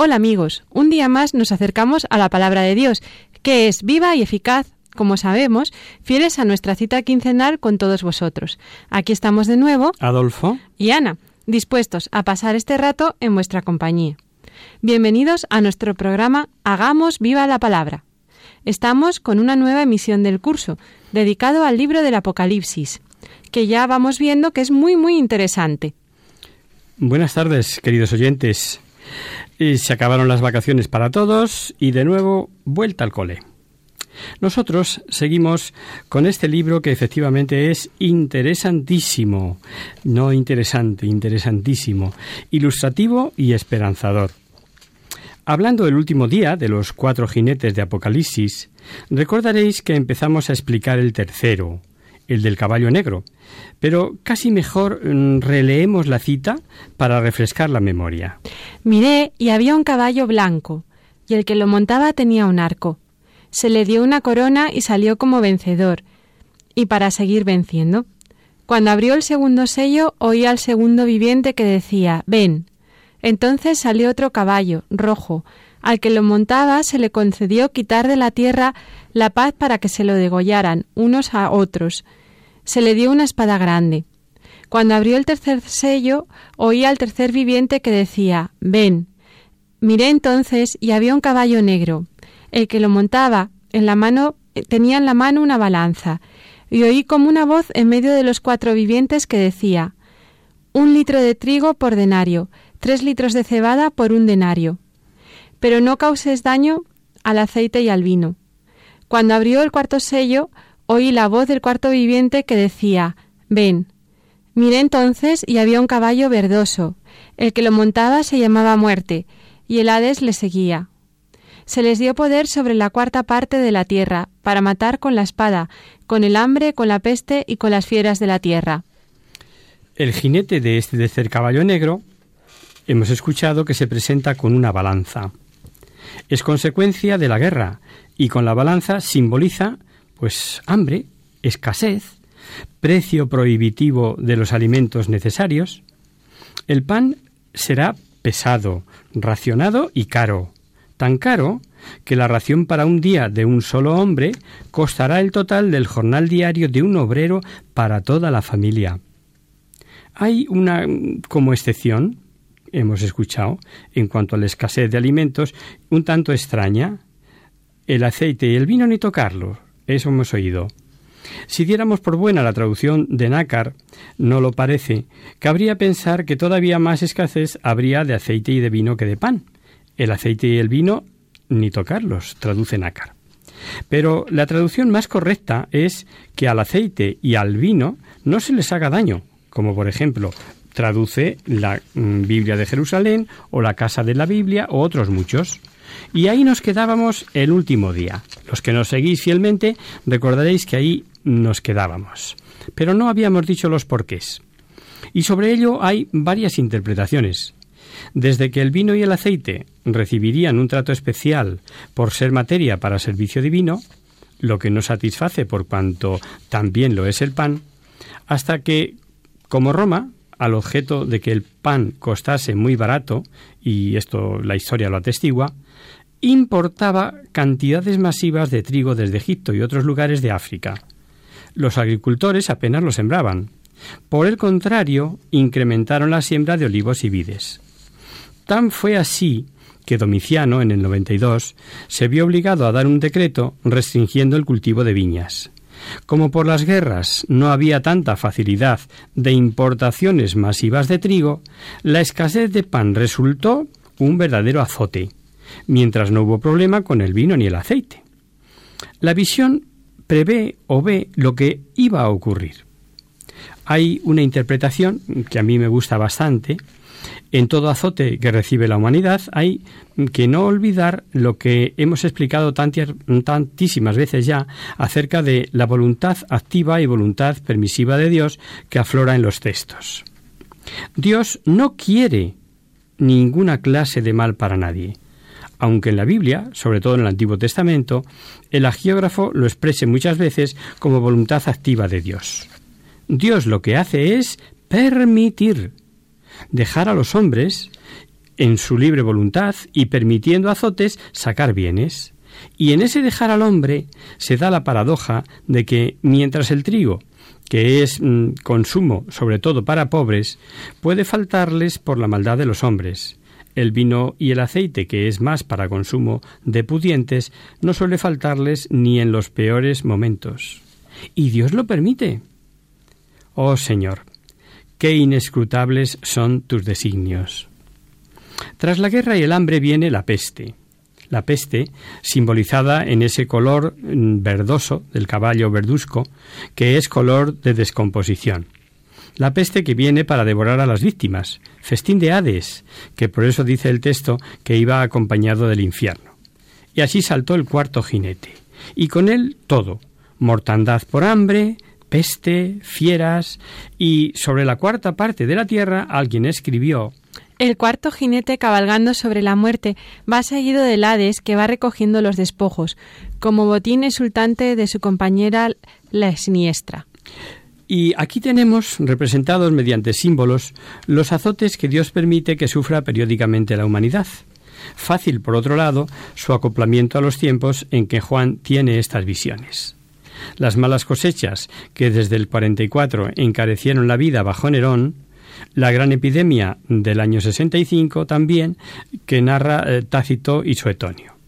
Hola amigos, un día más nos acercamos a la palabra de Dios, que es viva y eficaz, como sabemos, fieles a nuestra cita quincenal con todos vosotros. Aquí estamos de nuevo, Adolfo. y Ana, dispuestos a pasar este rato en vuestra compañía. Bienvenidos a nuestro programa Hagamos viva la palabra. Estamos con una nueva emisión del curso, dedicado al libro del Apocalipsis, que ya vamos viendo que es muy muy interesante. Buenas tardes, queridos oyentes. Eh, Se acabaron las vacaciones para todos y de nuevo vuelta al cole. Nosotros seguimos con este libro que efectivamente es interesantísimo, no interesante, interesantísimo, ilustrativo y esperanzador. Hablando del último día de los cuatro jinetes de Apocalipsis, recordaréis que empezamos a explicar el tercero, el del caballo negro, pero casi mejor mm, releemos la cita para refrescar la memoria. Miré y había un caballo blanco, y el que lo montaba tenía un arco. Se le dio una corona y salió como vencedor, y para seguir venciendo. Cuando abrió el segundo sello, oí al segundo viviente que decía Ven. Entonces salió otro caballo, rojo. Al que lo montaba se le concedió quitar de la tierra la paz para que se lo degollaran unos a otros. Se le dio una espada grande. Cuando abrió el tercer sello, oí al tercer viviente que decía Ven. Miré entonces y había un caballo negro. El que lo montaba en la mano tenía en la mano una balanza, y oí como una voz en medio de los cuatro vivientes que decía Un litro de trigo por denario, tres litros de cebada por un denario. Pero no causes daño al aceite y al vino. Cuando abrió el cuarto sello, oí la voz del cuarto viviente que decía Ven. Miré entonces y había un caballo verdoso. El que lo montaba se llamaba Muerte, y el Hades le seguía. Se les dio poder sobre la cuarta parte de la tierra, para matar con la espada, con el hambre, con la peste y con las fieras de la tierra. El jinete de este tercer caballo negro hemos escuchado que se presenta con una balanza. Es consecuencia de la guerra y con la balanza simboliza pues hambre, escasez, precio prohibitivo de los alimentos necesarios. El pan será pesado, racionado y caro, tan caro que la ración para un día de un solo hombre costará el total del jornal diario de un obrero para toda la familia. Hay una como excepción, hemos escuchado, en cuanto a la escasez de alimentos, un tanto extraña. El aceite y el vino ni tocarlo, eso hemos oído. Si diéramos por buena la traducción de nácar, no lo parece, cabría pensar que todavía más escasez habría de aceite y de vino que de pan. El aceite y el vino ni tocarlos, traduce nácar. Pero la traducción más correcta es que al aceite y al vino no se les haga daño, como por ejemplo traduce la mm, Biblia de Jerusalén o la Casa de la Biblia o otros muchos. Y ahí nos quedábamos el último día. Los que nos seguís fielmente recordaréis que ahí nos quedábamos. Pero no habíamos dicho los porqués. Y sobre ello hay varias interpretaciones. Desde que el vino y el aceite recibirían un trato especial por ser materia para servicio divino, lo que no satisface por cuanto también lo es el pan, hasta que, como Roma, al objeto de que el pan costase muy barato, y esto la historia lo atestigua, importaba cantidades masivas de trigo desde Egipto y otros lugares de África. Los agricultores apenas lo sembraban. Por el contrario, incrementaron la siembra de olivos y vides. Tan fue así que Domiciano, en el 92, se vio obligado a dar un decreto restringiendo el cultivo de viñas. Como por las guerras no había tanta facilidad de importaciones masivas de trigo, la escasez de pan resultó un verdadero azote, mientras no hubo problema con el vino ni el aceite. La visión prevé o ve lo que iba a ocurrir. Hay una interpretación que a mí me gusta bastante. En todo azote que recibe la humanidad hay que no olvidar lo que hemos explicado tantísimas veces ya acerca de la voluntad activa y voluntad permisiva de Dios que aflora en los textos. Dios no quiere ninguna clase de mal para nadie aunque en la Biblia, sobre todo en el Antiguo Testamento, el agiógrafo lo exprese muchas veces como voluntad activa de Dios. Dios lo que hace es permitir, dejar a los hombres en su libre voluntad y permitiendo azotes sacar bienes. Y en ese dejar al hombre se da la paradoja de que mientras el trigo, que es mm, consumo sobre todo para pobres, puede faltarles por la maldad de los hombres, el vino y el aceite, que es más para consumo de pudientes, no suele faltarles ni en los peores momentos. Y Dios lo permite. Oh Señor, qué inescrutables son tus designios. Tras la guerra y el hambre viene la peste. La peste, simbolizada en ese color mm, verdoso del caballo verduzco, que es color de descomposición la peste que viene para devorar a las víctimas, festín de Hades, que por eso dice el texto que iba acompañado del infierno. Y así saltó el cuarto jinete, y con él todo, mortandad por hambre, peste, fieras, y sobre la cuarta parte de la tierra alguien escribió el cuarto jinete cabalgando sobre la muerte va seguido del Hades que va recogiendo los despojos, como botín exultante de su compañera la siniestra. Y aquí tenemos representados mediante símbolos los azotes que Dios permite que sufra periódicamente la humanidad. Fácil, por otro lado, su acoplamiento a los tiempos en que Juan tiene estas visiones. Las malas cosechas que desde el 44 encarecieron la vida bajo Nerón, la gran epidemia del año 65 también, que narra eh, Tácito y Suetonio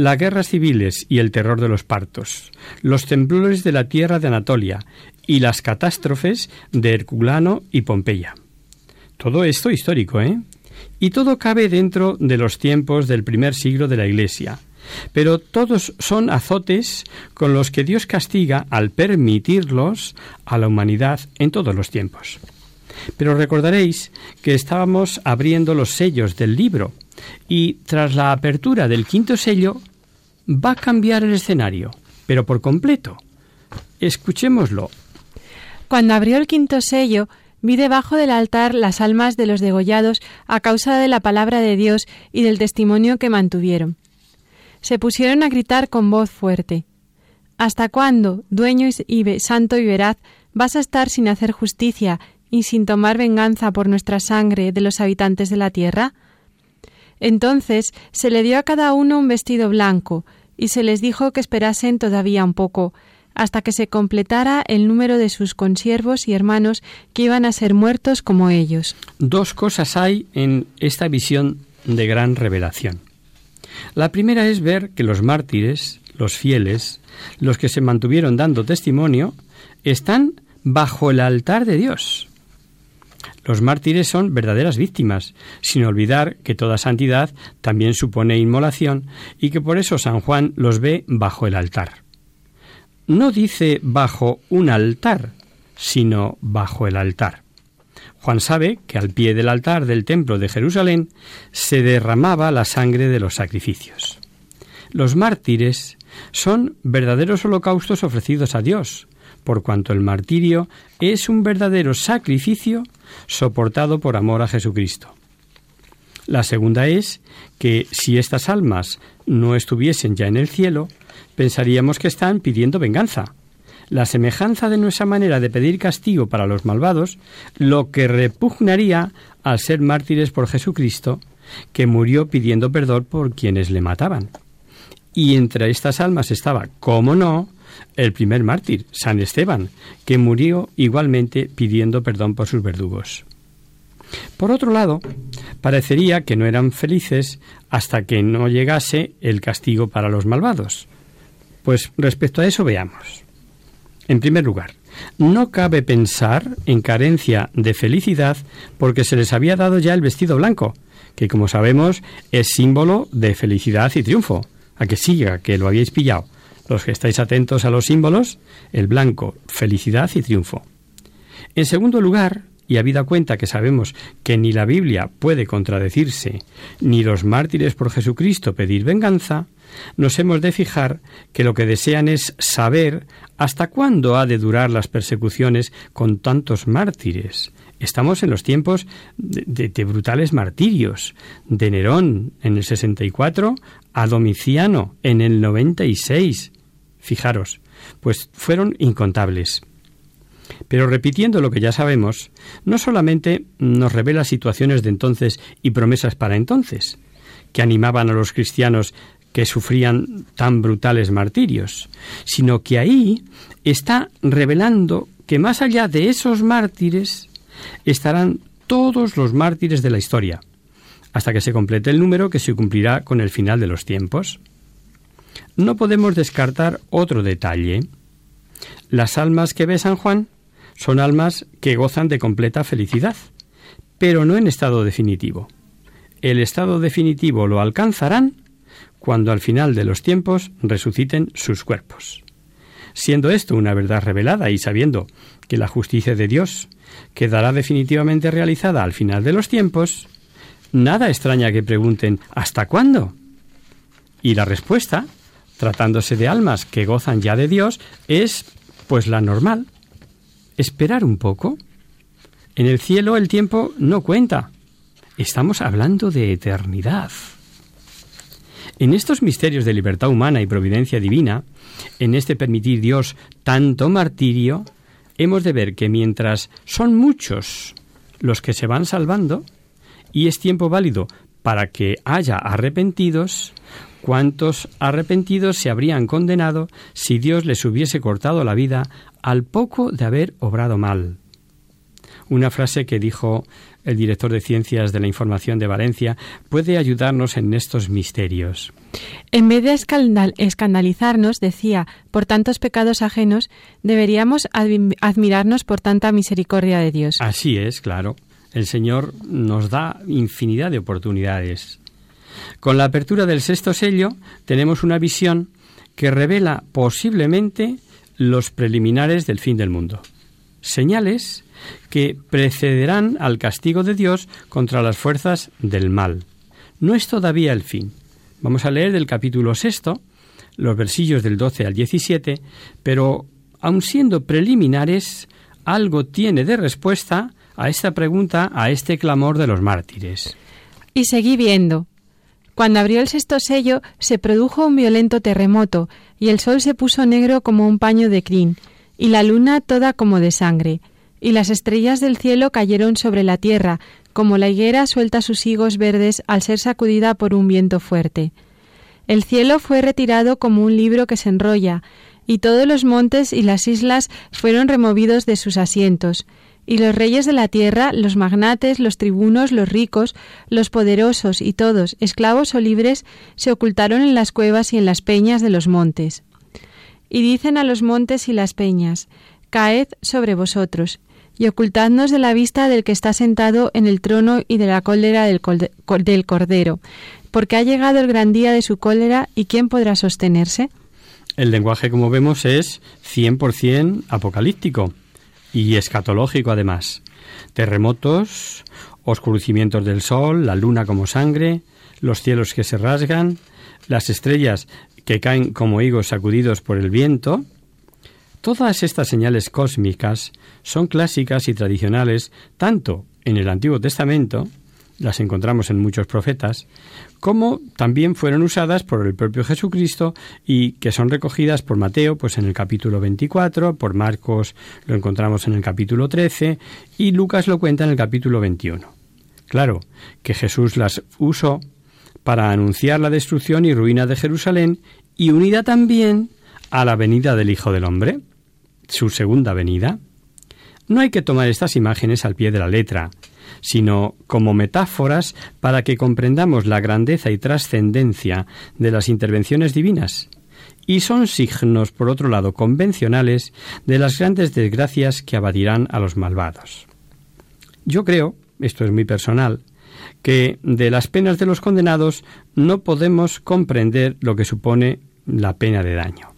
las guerras civiles y el terror de los partos, los temblores de la tierra de Anatolia y las catástrofes de Herculano y Pompeya. Todo esto histórico, ¿eh? Y todo cabe dentro de los tiempos del primer siglo de la Iglesia. Pero todos son azotes con los que Dios castiga al permitirlos a la humanidad en todos los tiempos. Pero recordaréis que estábamos abriendo los sellos del libro y tras la apertura del quinto sello va a cambiar el escenario, pero por completo. Escuchémoslo. Cuando abrió el quinto sello, vi debajo del altar las almas de los degollados a causa de la palabra de Dios y del testimonio que mantuvieron. Se pusieron a gritar con voz fuerte. ¿Hasta cuándo, dueño y santo y veraz, vas a estar sin hacer justicia y sin tomar venganza por nuestra sangre de los habitantes de la tierra? Entonces se le dio a cada uno un vestido blanco, y se les dijo que esperasen todavía un poco, hasta que se completara el número de sus consiervos y hermanos que iban a ser muertos como ellos. Dos cosas hay en esta visión de gran revelación. La primera es ver que los mártires, los fieles, los que se mantuvieron dando testimonio, están bajo el altar de Dios. Los mártires son verdaderas víctimas, sin olvidar que toda santidad también supone inmolación y que por eso San Juan los ve bajo el altar. No dice bajo un altar, sino bajo el altar. Juan sabe que al pie del altar del templo de Jerusalén se derramaba la sangre de los sacrificios. Los mártires son verdaderos holocaustos ofrecidos a Dios, por cuanto el martirio es un verdadero sacrificio soportado por amor a Jesucristo. La segunda es que si estas almas no estuviesen ya en el cielo, pensaríamos que están pidiendo venganza. La semejanza de nuestra manera de pedir castigo para los malvados, lo que repugnaría al ser mártires por Jesucristo, que murió pidiendo perdón por quienes le mataban. Y entre estas almas estaba, como no, el primer mártir, San Esteban, que murió igualmente pidiendo perdón por sus verdugos. Por otro lado, parecería que no eran felices hasta que no llegase el castigo para los malvados. Pues respecto a eso veamos. En primer lugar, no cabe pensar en carencia de felicidad porque se les había dado ya el vestido blanco, que como sabemos es símbolo de felicidad y triunfo. A que siga, que lo habéis pillado. Los que estáis atentos a los símbolos, el blanco, felicidad y triunfo. En segundo lugar, y habida cuenta que sabemos que ni la Biblia puede contradecirse, ni los mártires por Jesucristo pedir venganza, nos hemos de fijar que lo que desean es saber hasta cuándo ha de durar las persecuciones con tantos mártires. Estamos en los tiempos de, de brutales martirios, de Nerón en el 64 a Domiciano en el 96. Fijaros, pues fueron incontables. Pero repitiendo lo que ya sabemos, no solamente nos revela situaciones de entonces y promesas para entonces, que animaban a los cristianos que sufrían tan brutales martirios, sino que ahí está revelando que más allá de esos mártires estarán todos los mártires de la historia, hasta que se complete el número que se cumplirá con el final de los tiempos. No podemos descartar otro detalle. Las almas que ve San Juan son almas que gozan de completa felicidad, pero no en estado definitivo. El estado definitivo lo alcanzarán cuando al final de los tiempos resuciten sus cuerpos. Siendo esto una verdad revelada y sabiendo que la justicia de Dios quedará definitivamente realizada al final de los tiempos, nada extraña que pregunten ¿hasta cuándo? Y la respuesta, tratándose de almas que gozan ya de Dios, es pues la normal. Esperar un poco. En el cielo el tiempo no cuenta. Estamos hablando de eternidad. En estos misterios de libertad humana y providencia divina, en este permitir Dios tanto martirio, hemos de ver que mientras son muchos los que se van salvando, y es tiempo válido para que haya arrepentidos, ¿cuántos arrepentidos se habrían condenado si Dios les hubiese cortado la vida al poco de haber obrado mal? Una frase que dijo el director de Ciencias de la Información de Valencia, puede ayudarnos en estos misterios. En vez de escandalizarnos, decía, por tantos pecados ajenos, deberíamos admirarnos por tanta misericordia de Dios. Así es, claro. El Señor nos da infinidad de oportunidades. Con la apertura del sexto sello tenemos una visión que revela posiblemente los preliminares del fin del mundo. Señales que precederán al castigo de Dios contra las fuerzas del mal. No es todavía el fin. Vamos a leer del capítulo sexto, los versillos del 12 al 17, pero aun siendo preliminares, algo tiene de respuesta a esta pregunta, a este clamor de los mártires. Y seguí viendo. Cuando abrió el sexto sello, se produjo un violento terremoto, y el sol se puso negro como un paño de crin, y la luna toda como de sangre, y las estrellas del cielo cayeron sobre la tierra, como la higuera suelta sus higos verdes al ser sacudida por un viento fuerte. El cielo fue retirado como un libro que se enrolla, y todos los montes y las islas fueron removidos de sus asientos, y los reyes de la tierra, los magnates, los tribunos, los ricos, los poderosos y todos, esclavos o libres, se ocultaron en las cuevas y en las peñas de los montes. Y dicen a los montes y las peñas, Caed sobre vosotros, y ocultadnos de la vista del que está sentado en el trono y de la cólera del, del Cordero, porque ha llegado el gran día de su cólera y ¿quién podrá sostenerse? El lenguaje, como vemos, es 100% apocalíptico y escatológico además. Terremotos, oscurecimientos del sol, la luna como sangre, los cielos que se rasgan, las estrellas que caen como higos sacudidos por el viento, Todas estas señales cósmicas son clásicas y tradicionales tanto en el Antiguo Testamento, las encontramos en muchos profetas, como también fueron usadas por el propio Jesucristo y que son recogidas por Mateo pues en el capítulo 24, por Marcos lo encontramos en el capítulo 13 y Lucas lo cuenta en el capítulo 21. Claro, que Jesús las usó para anunciar la destrucción y ruina de Jerusalén y unida también a la venida del Hijo del Hombre su segunda venida? No hay que tomar estas imágenes al pie de la letra, sino como metáforas para que comprendamos la grandeza y trascendencia de las intervenciones divinas. Y son signos, por otro lado, convencionales de las grandes desgracias que abatirán a los malvados. Yo creo, esto es muy personal, que de las penas de los condenados no podemos comprender lo que supone la pena de daño.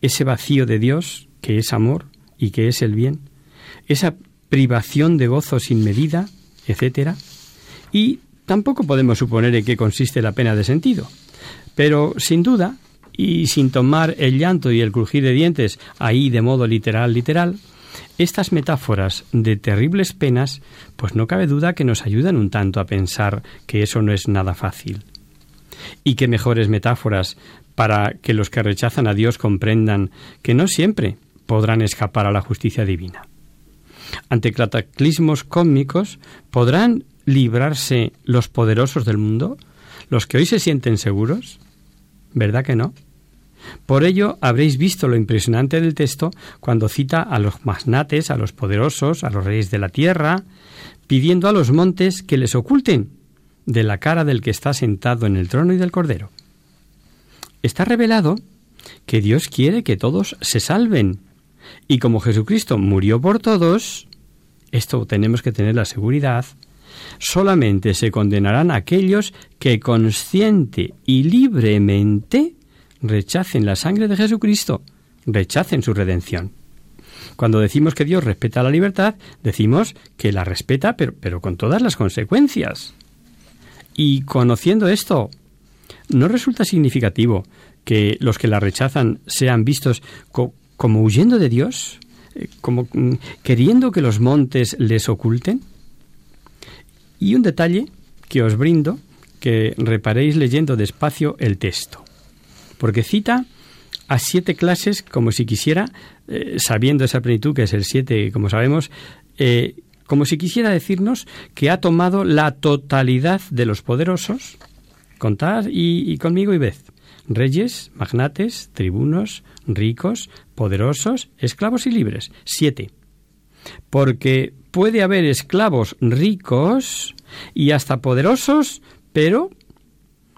Ese vacío de Dios, que es amor y que es el bien, esa privación de gozo sin medida, etc. Y tampoco podemos suponer en qué consiste la pena de sentido. Pero, sin duda, y sin tomar el llanto y el crujir de dientes ahí de modo literal, literal, estas metáforas de terribles penas, pues no cabe duda que nos ayudan un tanto a pensar que eso no es nada fácil. Y qué mejores metáforas para que los que rechazan a Dios comprendan que no siempre podrán escapar a la justicia divina. Ante cataclismos cósmicos, ¿podrán librarse los poderosos del mundo? ¿Los que hoy se sienten seguros? ¿Verdad que no? Por ello habréis visto lo impresionante del texto cuando cita a los magnates, a los poderosos, a los reyes de la tierra, pidiendo a los montes que les oculten de la cara del que está sentado en el trono y del cordero. Está revelado que Dios quiere que todos se salven. Y como Jesucristo murió por todos, esto tenemos que tener la seguridad, solamente se condenarán aquellos que consciente y libremente rechacen la sangre de Jesucristo, rechacen su redención. Cuando decimos que Dios respeta la libertad, decimos que la respeta, pero, pero con todas las consecuencias. Y conociendo esto, ¿no resulta significativo que los que la rechazan sean vistos como huyendo de Dios? Eh, ¿Como mm, queriendo que los montes les oculten? Y un detalle que os brindo, que reparéis leyendo despacio el texto porque cita a siete clases como si quisiera, eh, sabiendo esa plenitud que es el siete, como sabemos, eh, como si quisiera decirnos que ha tomado la totalidad de los poderosos, contad y, conmigo y ved, reyes, magnates, tribunos, ricos, poderosos, esclavos y libres, siete. Porque puede haber esclavos ricos y hasta poderosos, pero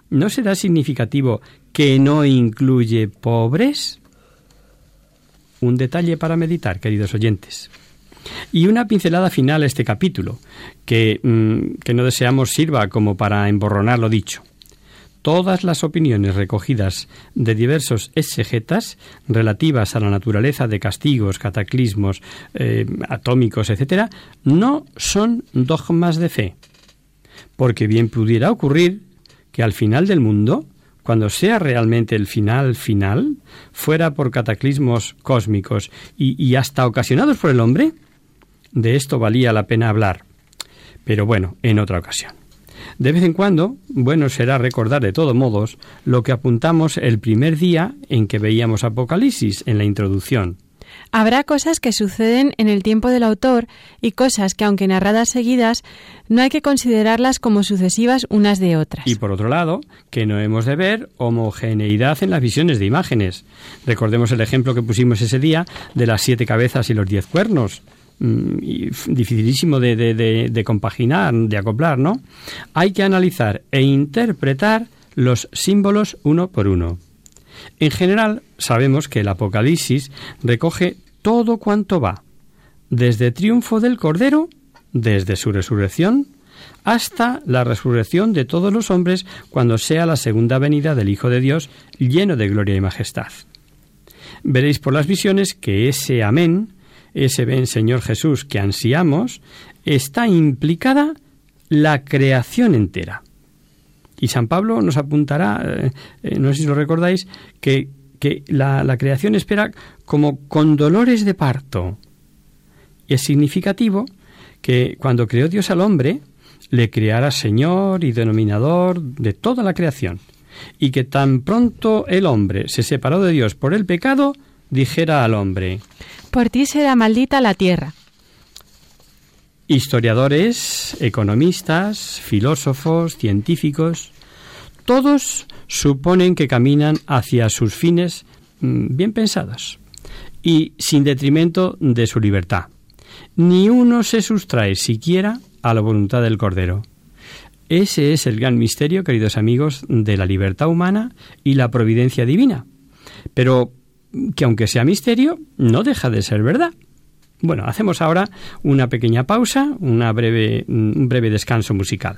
¿no será significativo que no incluye pobres? Un detalle para meditar, queridos oyentes. Y una pincelada final a este capítulo, que, mm, que no deseamos sirva como para emborronar lo dicho. Todas las opiniones recogidas de diversos exegetas relativas a la naturaleza de castigos, cataclismos, eh, atómicos, etc., no son dogmas de fe, porque bien pudiera ocurrir que al final del mundo cuando sea realmente el final final, fuera por cataclismos cósmicos y, hasta ocasionados por el hombre, de esto valía la pena hablar. Pero bueno, en otra ocasión. De vez en cuando, bueno será recordar de todos modos lo que apuntamos el primer día en que veíamos Apocalipsis en la introducción. Habrá cosas que suceden en el tiempo del autor y cosas que, aunque narradas seguidas, no hay que considerarlas como sucesivas unas de otras. Y por otro lado, que no hemos de ver homogeneidad en las visiones de imágenes. Recordemos el ejemplo que pusimos ese día de las siete cabezas y los diez cuernos. Mm, dificilísimo de, de compaginar, de acoplar, ¿no? Hay que analizar e interpretar los símbolos uno por uno. En general, sabemos que el Apocalipsis recoge todo cuanto va, desde triunfo del Cordero, desde su resurrección, hasta la resurrección de todos los hombres cuando sea la segunda venida del Hijo de Dios lleno de gloria y majestad. Veréis por las visiones que ese amén, ese ven Señor Jesús que ansiamos, está implicada la creación entera. Y San Pablo nos apuntará, eh, eh, no sé si lo recordáis, que, la, la, creación espera como con dolores de parto. Y es significativo que cuando creó Dios al hombre, le creara Señor y denominador de toda la creación. Y que tan pronto el hombre se separó de Dios por el pecado, dijera al hombre, Por ti será maldita la tierra Historiadores, economistas, filósofos, científicos, todos suponen que caminan hacia sus fines mm, bien pensados y sin detrimento de su libertad. ni uno se sustrae siquiera a la voluntad del Cordero. Ese es el gran misterio, queridos amigos, de la libertad humana y la providencia divina. Pero que aunque sea misterio, no deja de ser verdad. Bueno, hacemos ahora una pequeña pausa, una breve, un breve descanso musical.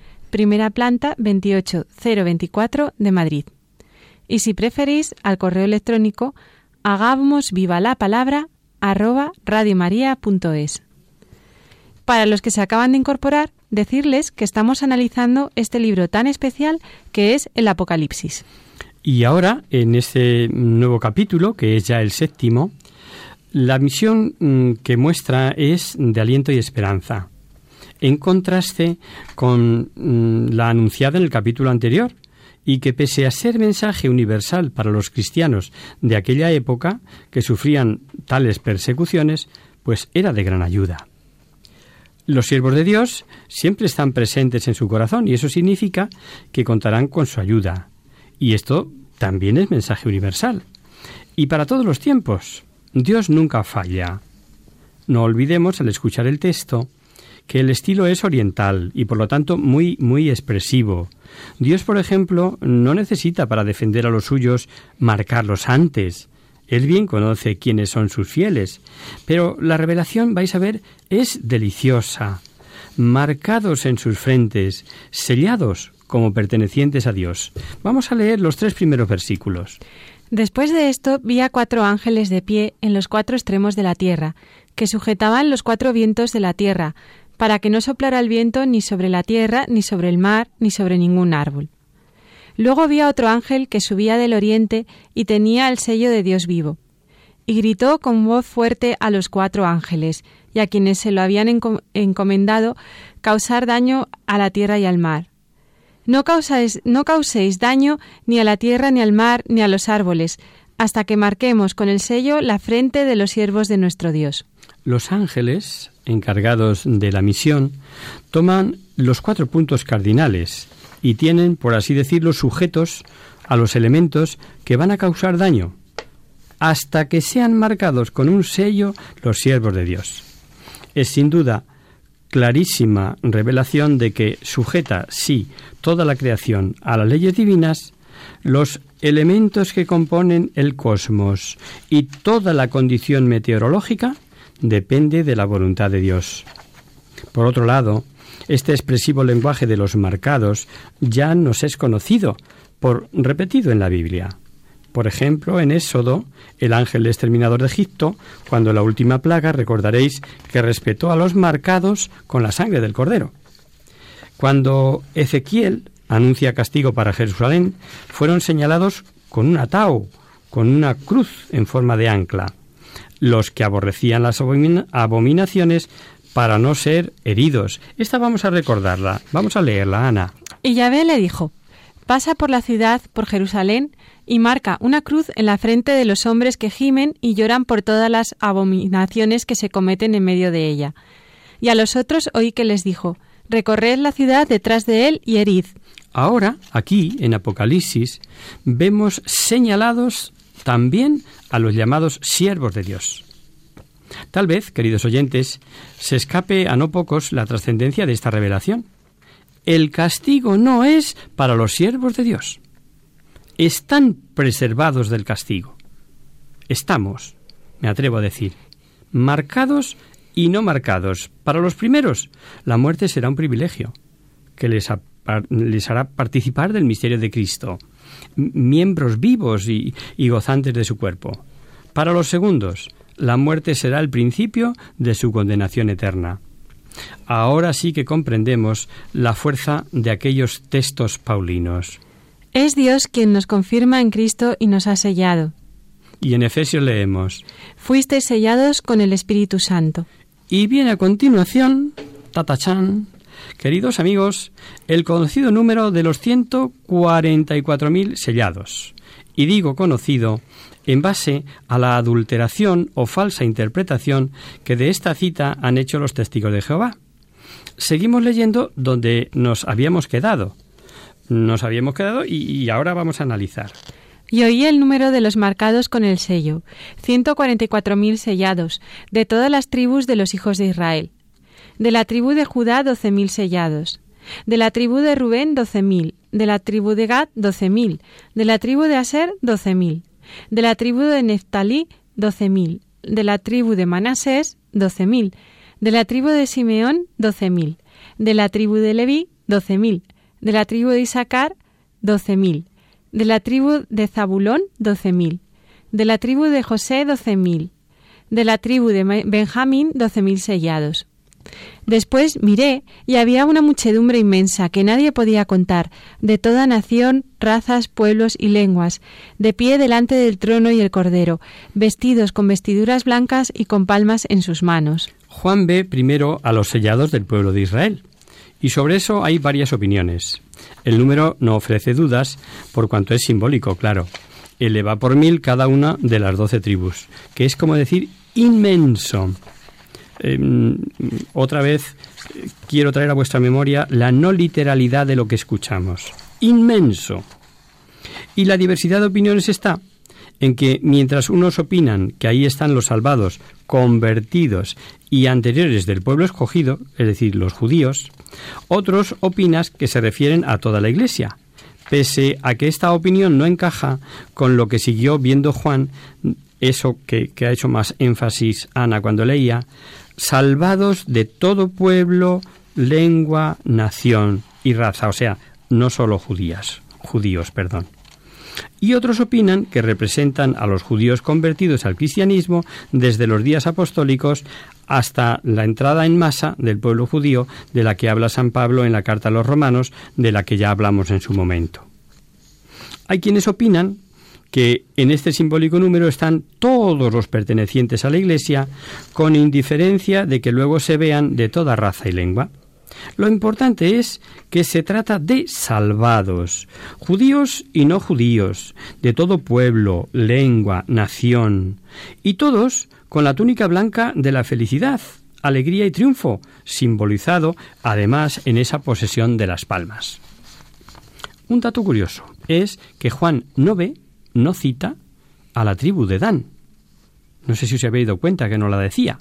primera planta 28024 de Madrid. Y si preferís, al correo electrónico hagamos viva la palabra arroba. Para los que se acaban de incorporar, decirles que estamos analizando este libro tan especial que es el Apocalipsis. Y ahora, en este nuevo capítulo, que es ya el séptimo, la misión mm, que muestra es de aliento y esperanza en contraste con mm, la anunciada en el capítulo anterior, y que pese a ser mensaje universal para los cristianos de aquella época que sufrían tales persecuciones, pues era de gran ayuda. Los siervos de Dios siempre están presentes en su corazón y eso significa que contarán con su ayuda. Y esto también es mensaje universal. Y para todos los tiempos, Dios nunca falla. No olvidemos al escuchar el texto que el estilo es oriental y por lo tanto muy muy expresivo. Dios, por ejemplo, no necesita para defender a los suyos marcarlos antes. Él bien conoce quiénes son sus fieles, pero la revelación, vais a ver, es deliciosa, marcados en sus frentes, sellados como pertenecientes a Dios. Vamos a leer los tres primeros versículos. Después de esto vi a cuatro ángeles de pie en los cuatro extremos de la tierra, que sujetaban los cuatro vientos de la tierra, para que no soplara el viento ni sobre la tierra, ni sobre el mar, ni sobre ningún árbol. Luego vi a otro ángel que subía del oriente y tenía el sello de Dios vivo. Y gritó con voz fuerte a los cuatro ángeles, y a quienes se lo habían encomendado causar daño a la tierra y al mar. No, no causéis daño ni a la tierra, ni al mar, ni a los árboles, hasta que marquemos con el sello la frente de los siervos de nuestro Dios. Los ángeles, encargados de la misión, toman los cuatro puntos cardinales y tienen, por así decirlo, sujetos a los elementos que van a causar daño, hasta que sean marcados con un sello los siervos de Dios. Es sin duda clarísima revelación de que sujeta, sí, toda la creación a las leyes divinas, los elementos que componen el cosmos y toda la condición meteorológica depende de la voluntad de Dios. Por otro lado, este expresivo lenguaje de los marcados ya nos es conocido por repetido en la Biblia. Por ejemplo, en Éxodo, el ángel exterminador de Egipto, cuando la última plaga, recordaréis que respetó a los marcados con la sangre del cordero. Cuando Ezequiel anuncia castigo para Jerusalén, fueron señalados con un atao, con una cruz en forma de ancla. Los que aborrecían las abominaciones para no ser heridos. Esta vamos a recordarla. Vamos a leerla, Ana. Y Yahvé le dijo, pasa por la ciudad, por Jerusalén, y marca una cruz en la frente de los hombres que gimen y lloran por todas las abominaciones que se cometen en medio de ella. Y a los otros oí que les dijo, recorred la ciudad detrás de él y herid. Ahora, aquí, en Apocalipsis, vemos señalados también a los llamados siervos de Dios. Tal vez, queridos oyentes, se escape a no pocos la trascendencia de esta revelación. El castigo no es para los siervos de Dios. Están preservados del castigo. Estamos, me atrevo a decir, marcados y no marcados. Para los primeros, la muerte será un privilegio que les, les hará participar del misterio de Cristo, miembros vivos y, y gozantes de su cuerpo. Para los segundos, la muerte será el principio de su condenación eterna. Ahora sí que comprendemos la fuerza de aquellos textos paulinos. Es Dios quien nos confirma en Cristo y nos ha sellado. Y en Efesios leemos, Fuisteis sellados con el Espíritu Santo. Y viene a continuación, tatachán, queridos amigos, el conocido número de los 144.000 sellados. Y digo conocido en base a la adulteración o falsa interpretación que de esta cita han hecho los testigos de Jehová. Seguimos leyendo donde nos habíamos quedado. Nos habíamos quedado y, ahora vamos a analizar. Y oí el número de los marcados con el sello, 144.000 sellados, de todas las tribus de los hijos de Israel. De la tribu de Judá, 12.000 sellados. De la tribu de Rubén, 12.000. De la tribu de Gad, 12.000. De la tribu de Aser, 12.000. De la tribu de Neftalí, 12.000. De la tribu de Manasés, 12.000. De la tribu de Simeón, 12.000. De la tribu de Leví, 12.000. De la tribu de Isaacar, 12.000 de la tribu de Zabulón, doce mil. De la tribu de José, doce mil. De la tribu de Benjamín, doce mil sellados. Después miré y había una muchedumbre inmensa que nadie podía contar, de toda nación, razas, pueblos y lenguas, de pie delante del trono y el cordero, vestidos con vestiduras blancas y con palmas en sus manos. Juan ve primero a los sellados del pueblo de Israel, y sobre eso hay varias opiniones. El número no ofrece dudas, por cuanto es simbólico, claro. Eleva por mil cada una de las doce tribus, que es como decir inmenso. Em, otra vez quiero traer a vuestra memoria la no literalidad de lo que escuchamos. Inmenso. Y la diversidad de opiniones está en que mientras unos opinan que ahí están los salvados, convertidos y anteriores del pueblo escogido, es decir, los judíos, otros opinan que se refieren a toda la Iglesia, pese a que esta opinión no encaja con lo que siguió viendo Juan, eso que, que ha hecho más énfasis Ana cuando leía, salvados de todo pueblo, lengua, nación y raza, o sea, no solo judías, judíos, perdón. Y otros opinan que representan a los judíos convertidos al cristianismo desde los días apostólicos hasta la entrada en masa del pueblo judío de la que habla San Pablo en la carta a los romanos, de la que ya hablamos en su momento. Hay quienes opinan que en este simbólico número están todos los pertenecientes a la Iglesia, con indiferencia de que luego se vean de toda raza y lengua. Lo importante es que se trata de salvados, judíos y no judíos, de todo pueblo, lengua, nación, y todos con la túnica blanca de la felicidad, alegría y triunfo, simbolizado además en esa posesión de las palmas. Un dato curioso es que Juan no ve, no cita a la tribu de Dan. No sé si os habéis dado cuenta que no la decía.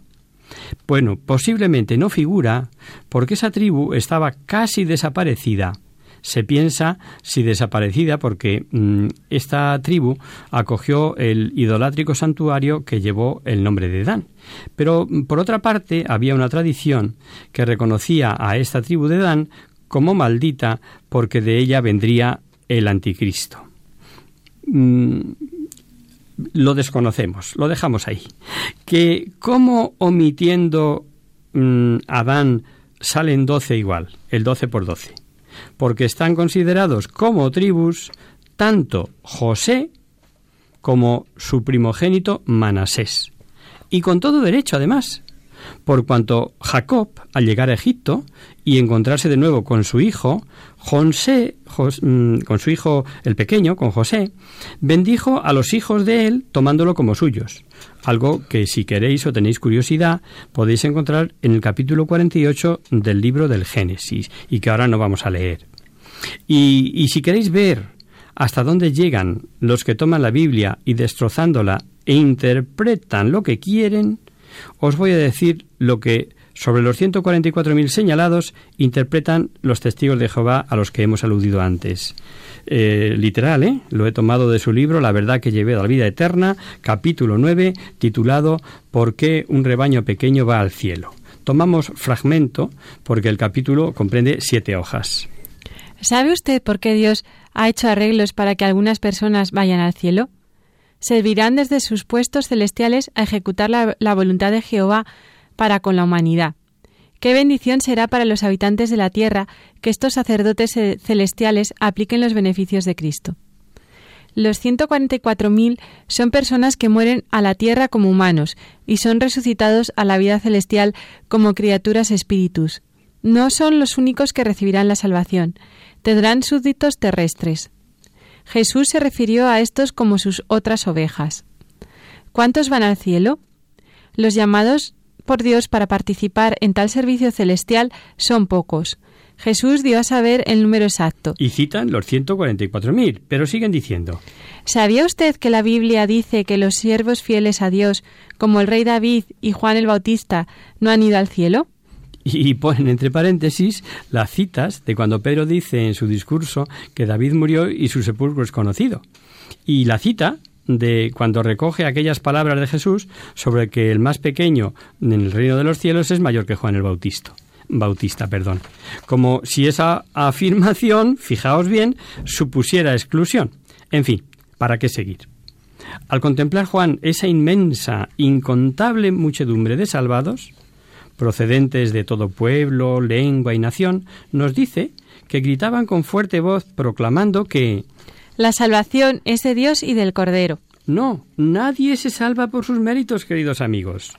Bueno, posiblemente no figura porque esa tribu estaba casi desaparecida. Se piensa si desaparecida porque mm, esta tribu acogió el idolátrico santuario que llevó el nombre de Dan. Pero mm, por otra parte había una tradición que reconocía a esta tribu de Dan como maldita porque de ella vendría el anticristo. Mm, lo desconocemos, lo dejamos ahí. Que como omitiendo mm, Adán salen doce igual, el doce por doce, porque están considerados como tribus tanto José como su primogénito Manasés. Y con todo derecho, además, por cuanto Jacob, al llegar a Egipto y encontrarse de nuevo con su hijo, José, mm, con su hijo el pequeño, con José, bendijo a los hijos de él tomándolo como suyos. Algo que si queréis o tenéis curiosidad podéis encontrar en el capítulo 48 del libro del Génesis y que ahora no vamos a leer. Y, y si queréis ver hasta dónde llegan los que toman la Biblia y destrozándola e interpretan lo que quieren, os voy a decir lo que sobre los 144.000 señalados interpretan los testigos de Jehová a los que hemos aludido antes. Eh, literal, ¿eh? Lo he tomado de su libro La verdad que llevé a la vida eterna, capítulo 9, titulado ¿Por qué un rebaño pequeño va al cielo? Tomamos fragmento porque el capítulo comprende siete hojas. ¿Sabe usted por qué Dios ha hecho arreglos para que algunas personas vayan al cielo? Servirán desde sus puestos celestiales a ejecutar la, voluntad de Jehová para con la humanidad. Qué bendición será para los habitantes de la tierra que estos sacerdotes celestiales apliquen los beneficios de Cristo. Los 144.000 son personas que mueren a la tierra como humanos y son resucitados a la vida celestial como criaturas espíritus. No son los únicos que recibirán la salvación, tendrán súbditos terrestres. Jesús se refirió a estos como sus otras ovejas. ¿Cuántos van al cielo? Los llamados por Dios para participar en tal servicio celestial son pocos. Jesús dio a saber el número exacto. Y citan los 144.000, pero siguen diciendo. ¿Sabía usted que la Biblia dice que los siervos fieles a Dios, como el rey David y Juan el Bautista, no han ido al cielo? Y ponen entre paréntesis las citas de cuando Pedro dice en su discurso que David murió y su sepulcro es conocido. Y la cita de cuando recoge aquellas palabras de Jesús sobre que el más pequeño en el reino de los cielos es mayor que Juan el Bautista. Bautista, perdón. Como si esa afirmación, fijaos bien, supusiera exclusión. En fin, ¿para qué seguir? Al contemplar Juan esa inmensa, incontable muchedumbre de salvados, procedentes de todo pueblo, lengua y nación, nos dice que gritaban con fuerte voz proclamando que La salvación es de Dios y del Cordero. No, nadie se salva por sus méritos, queridos amigos.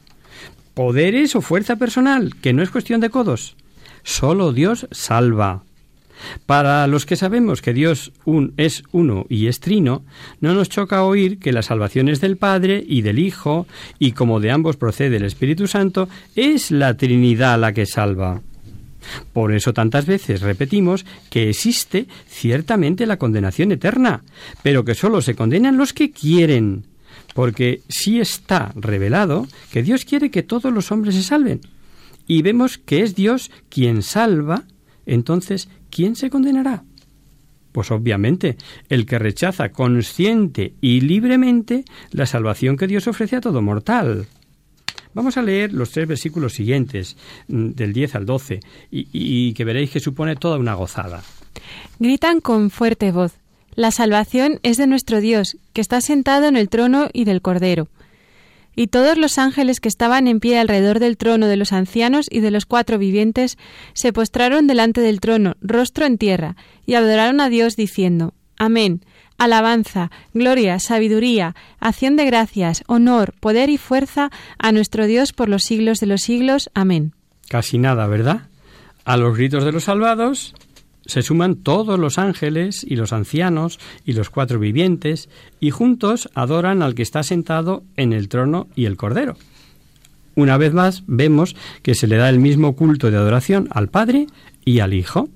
Poderes o fuerza personal, que no es cuestión de codos. Solo Dios salva. Para los que sabemos que Dios un, es uno y es trino, no nos choca oír que la salvación es del Padre y del Hijo, y como de ambos procede el Espíritu Santo, es la Trinidad la que salva. Por eso tantas veces repetimos que existe ciertamente la condenación eterna, pero que sólo se condenan los que quieren, porque sí está revelado que Dios quiere que todos los hombres se salven. Y vemos que es Dios quien salva, entonces, ¿quién se condenará? Pues obviamente, el que rechaza consciente y libremente la salvación que Dios ofrece a todo mortal. Vamos a leer los tres versículos siguientes, mm, del 10 al 12, y, y que veréis que supone toda una gozada. Gritan con fuerte voz. La salvación es de nuestro Dios, que está sentado en el trono y del Cordero. Y todos los ángeles que estaban en pie alrededor del trono de los ancianos y de los cuatro vivientes se postraron delante del trono, rostro en tierra, y adoraron a Dios diciendo, Amén. Alabanza, gloria, sabiduría, acción de gracias, honor, poder y fuerza a nuestro Dios por los siglos de los siglos. Amén. Casi nada, ¿verdad? A los gritos de los salvados se suman todos los ángeles y los ancianos y los cuatro vivientes, y juntos adoran al que está sentado en el trono y el cordero. Una vez más vemos que se le da el mismo culto de adoración al Padre y al Hijo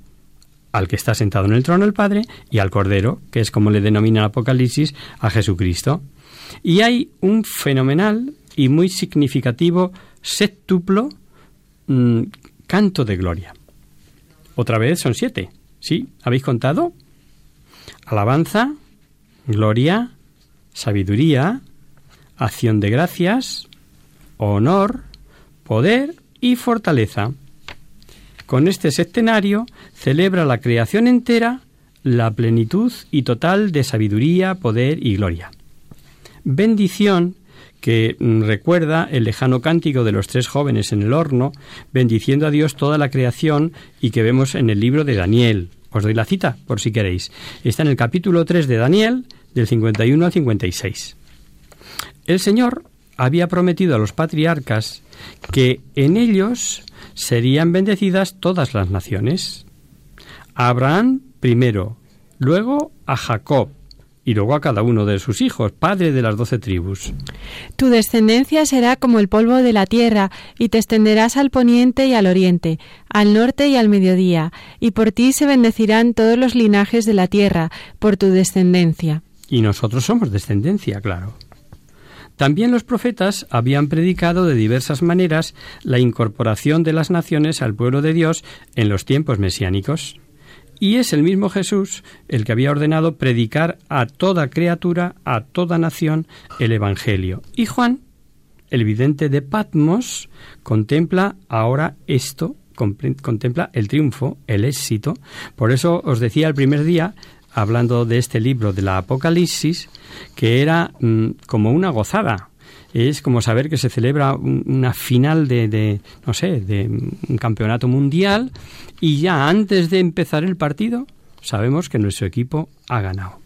al que está sentado en el trono el Padre y al Cordero, que es como le denomina el Apocalipsis a Jesucristo. Y hay un fenomenal y muy significativo séptuplo mm, canto de gloria. Otra vez son siete. ¿Sí? ¿Habéis contado? Alabanza, gloria, sabiduría, acción de gracias, honor, poder y fortaleza. Con este septenario celebra la creación entera, la plenitud y total de sabiduría, poder y gloria. Bendición que mm, recuerda el lejano cántico de los tres jóvenes en el horno, bendiciendo a Dios toda la creación y que vemos en el libro de Daniel. Os doy la cita, por si queréis. Está en el capítulo 3 de Daniel, del 51 al 56. El Señor había prometido a los patriarcas que en ellos serían bendecidas todas las naciones. A Abraham primero, luego a Jacob, y luego a cada uno de sus hijos, padre de las doce tribus. Tu descendencia será como el polvo de la tierra, y te extenderás al poniente y al oriente, al norte y al mediodía, y por ti se bendecirán todos los linajes de la tierra, por tu descendencia. Y nosotros somos descendencia, claro. También los profetas habían predicado de diversas maneras la incorporación de las naciones al pueblo de Dios en los tiempos mesiánicos. Y es el mismo Jesús el que había ordenado predicar a toda criatura, a toda nación, el Evangelio. Y Juan, el vidente de Patmos, contempla ahora esto, contempla el triunfo, el éxito. Por eso os decía el primer día hablando de este libro de la Apocalipsis, que era mm, como una gozada. Es como saber que se celebra una final de, de, no sé, de un campeonato mundial y ya antes de empezar el partido sabemos que nuestro equipo ha ganado.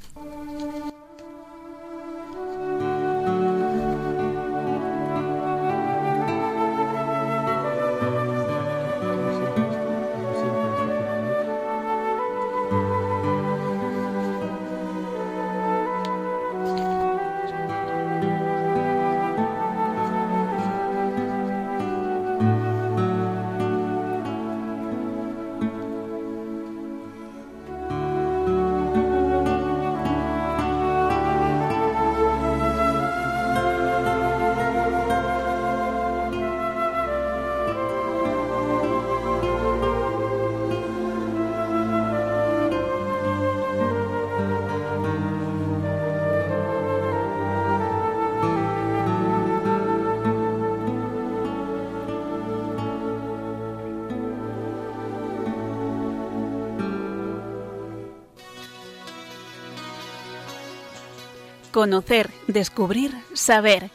Conocer, descubrir, saber.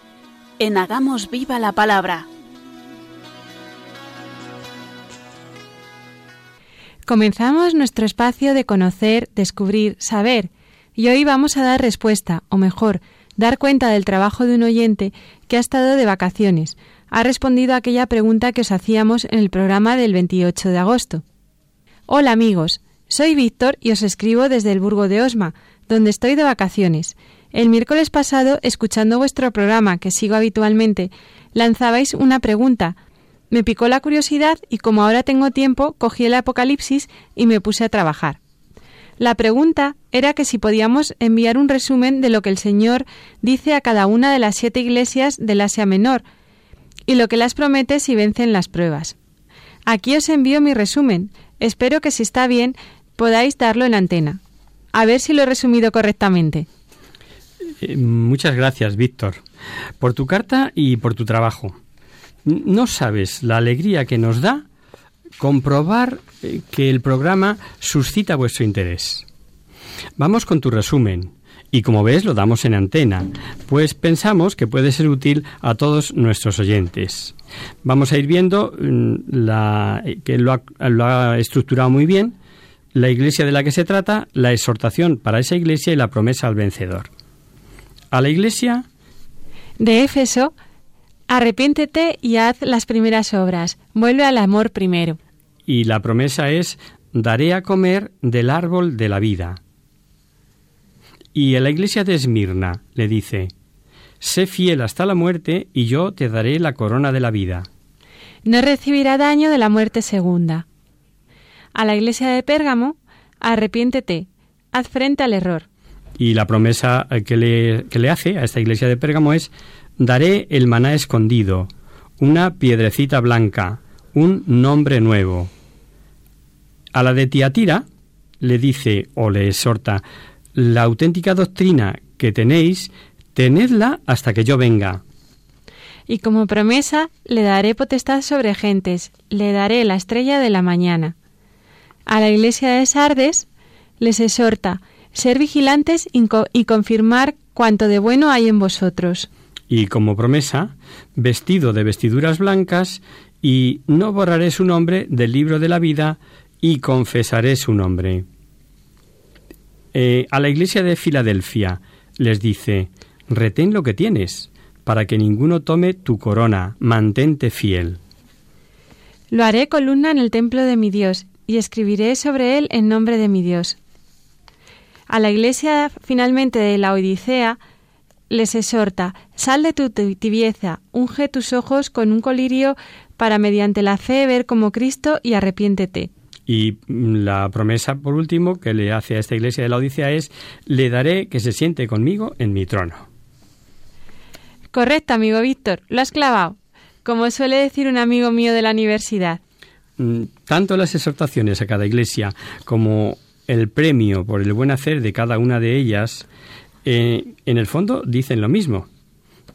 En Hagamos Viva la Palabra. Comenzamos nuestro espacio de conocer, descubrir, saber. Y hoy vamos a dar respuesta, o mejor, dar cuenta del trabajo de un oyente que ha estado de vacaciones. Ha respondido a aquella pregunta que os hacíamos en el programa del 28 de agosto. Hola amigos, soy Víctor y os escribo desde el Burgo de Osma, donde estoy de vacaciones. El miércoles pasado, escuchando vuestro programa, que sigo habitualmente, lanzabais una pregunta. Me picó la curiosidad y como ahora tengo tiempo, cogí el Apocalipsis y me puse a trabajar. La pregunta era que si podíamos enviar un resumen de lo que el Señor dice a cada una de las siete iglesias del Asia Menor y lo que las promete si vencen las pruebas. Aquí os envío mi resumen. Espero que si está bien podáis darlo en antena. A ver si lo he resumido correctamente. Eh, muchas gracias, Víctor, por tu carta y por tu trabajo. No sabes la alegría que nos da comprobar eh, que el programa suscita vuestro interés. Vamos con tu resumen. Y como ves, lo damos en antena, pues pensamos que puede ser útil a todos nuestros oyentes. Vamos a ir viendo mm, la, que lo ha estructurado muy bien, la iglesia de la que se trata, la exhortación para esa iglesia y la promesa al vencedor. A la iglesia de Éfeso, arrepiéntete y haz las primeras obras, vuelve al amor primero. Y la promesa es, daré a comer del árbol de la vida. Y a la iglesia de Esmirna le dice, sé fiel hasta la muerte y yo te daré la corona de la vida. No recibirá daño de la muerte segunda. A la iglesia de Pérgamo, arrepiéntete, haz frente al error. Y la promesa que le, que le hace a esta iglesia de Pérgamo es, daré el maná escondido, una piedrecita blanca, un nombre nuevo. A la de Tiatira le dice o le exhorta, la auténtica doctrina que tenéis, tenedla hasta que yo venga. Y como promesa, le daré potestad sobre gentes, le daré la estrella de la mañana. A la iglesia de Sardes les exhorta, ser vigilantes y confirmar cuanto de bueno hay en vosotros. Y como promesa, vestido de vestiduras blancas, y no borraré su nombre del libro de la vida, y confesaré su nombre. Eh, a la iglesia de Filadelfia les dice, retén lo que tienes, para que ninguno tome tu corona, mantente fiel. Lo haré columna en el templo de mi Dios, y escribiré sobre él en nombre de mi Dios. A la iglesia finalmente de la Odisea les exhorta, sal de tu tibieza, unge tus ojos con un colirio para mediante la fe ver como Cristo y arrepiéntete. Y la promesa, por último, que le hace a esta iglesia de la Odisea es, le daré que se siente conmigo en mi trono. Correcto, amigo Víctor, lo has clavado. Como suele decir un amigo mío de la universidad. Mm, tanto las exhortaciones a cada iglesia como el premio por el buen hacer de cada una de ellas, eh, en el fondo dicen lo mismo,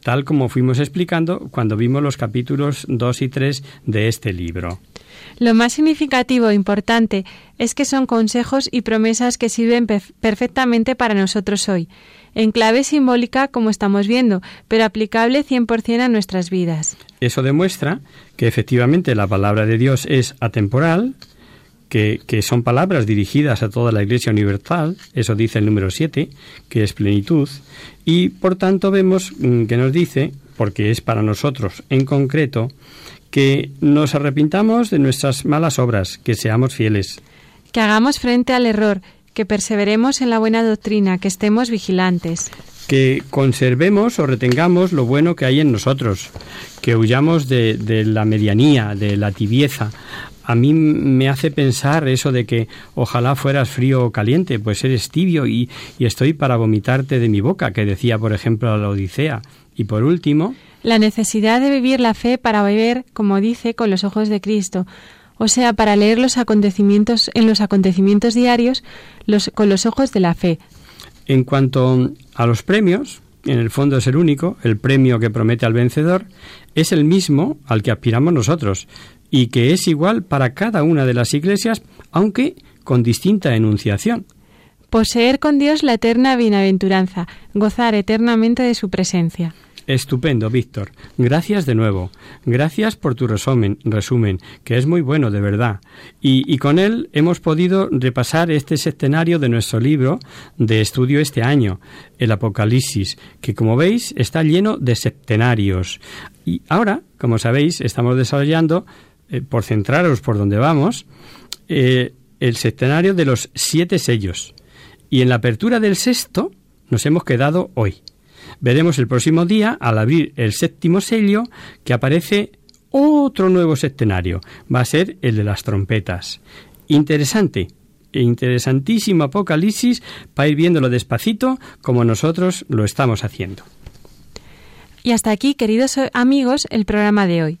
tal como fuimos explicando cuando vimos los capítulos 2 y 3 de este libro. Lo más significativo e importante es que son consejos y promesas que sirven perfectamente para nosotros hoy, en clave simbólica como estamos viendo, pero aplicable 100% a nuestras vidas. Eso demuestra que efectivamente la palabra de Dios es atemporal, que, que, son palabras dirigidas a toda la Iglesia universal, eso dice el número 7, que es plenitud, y por tanto vemos mm, que nos dice, porque es para nosotros en concreto, que nos arrepintamos de nuestras malas obras, que seamos fieles. Que hagamos frente al error, que perseveremos en la buena doctrina, que estemos vigilantes. Que conservemos o retengamos lo bueno que hay en nosotros, que huyamos de, de la medianía, de la tibieza. A mí me hace pensar eso de que ojalá fueras frío o caliente, pues eres tibio y, y estoy para vomitarte de mi boca, que decía, por ejemplo, la Odisea. Y por último, la necesidad de vivir la fe para beber, como dice, con los ojos de Cristo, o sea, para leer los acontecimientos en los acontecimientos diarios los, con los ojos de la fe. En cuanto a los premios, en el fondo es el único, el premio que promete al vencedor, es el mismo al que aspiramos nosotros, y que es igual para cada una de las iglesias, aunque con distinta enunciación. Poseer con Dios la eterna bienaventuranza, gozar eternamente de su presencia. Estupendo, Víctor. Gracias de nuevo. Gracias por tu resumen, resumen que es muy bueno, de verdad. Y, con él hemos podido repasar este septenario de nuestro libro de estudio este año, el Apocalipsis, que como veis está lleno de septenarios. Y ahora, como sabéis, estamos desarrollando, eh, por centraros por donde vamos, eh, el septenario de los siete sellos. Y en la apertura del sexto nos hemos quedado hoy. Veremos el próximo día, al abrir el séptimo sello, que aparece otro nuevo septenario. Va a ser el de las trompetas. Interesante, e interesantísimo Apocalipsis para ir viéndolo despacito como nosotros lo estamos haciendo. Y hasta aquí, queridos amigos, el programa de hoy.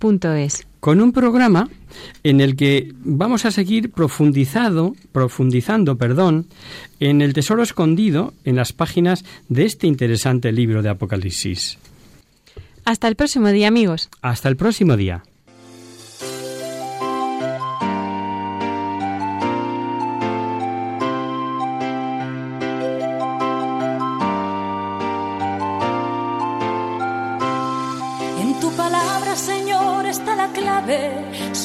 radiomaria.es. Con un programa en el que vamos a seguir profundizado, profundizando perdón, en el tesoro escondido en las páginas de este interesante libro de Apocalipsis. Hasta el próximo día, amigos. Hasta el próximo día.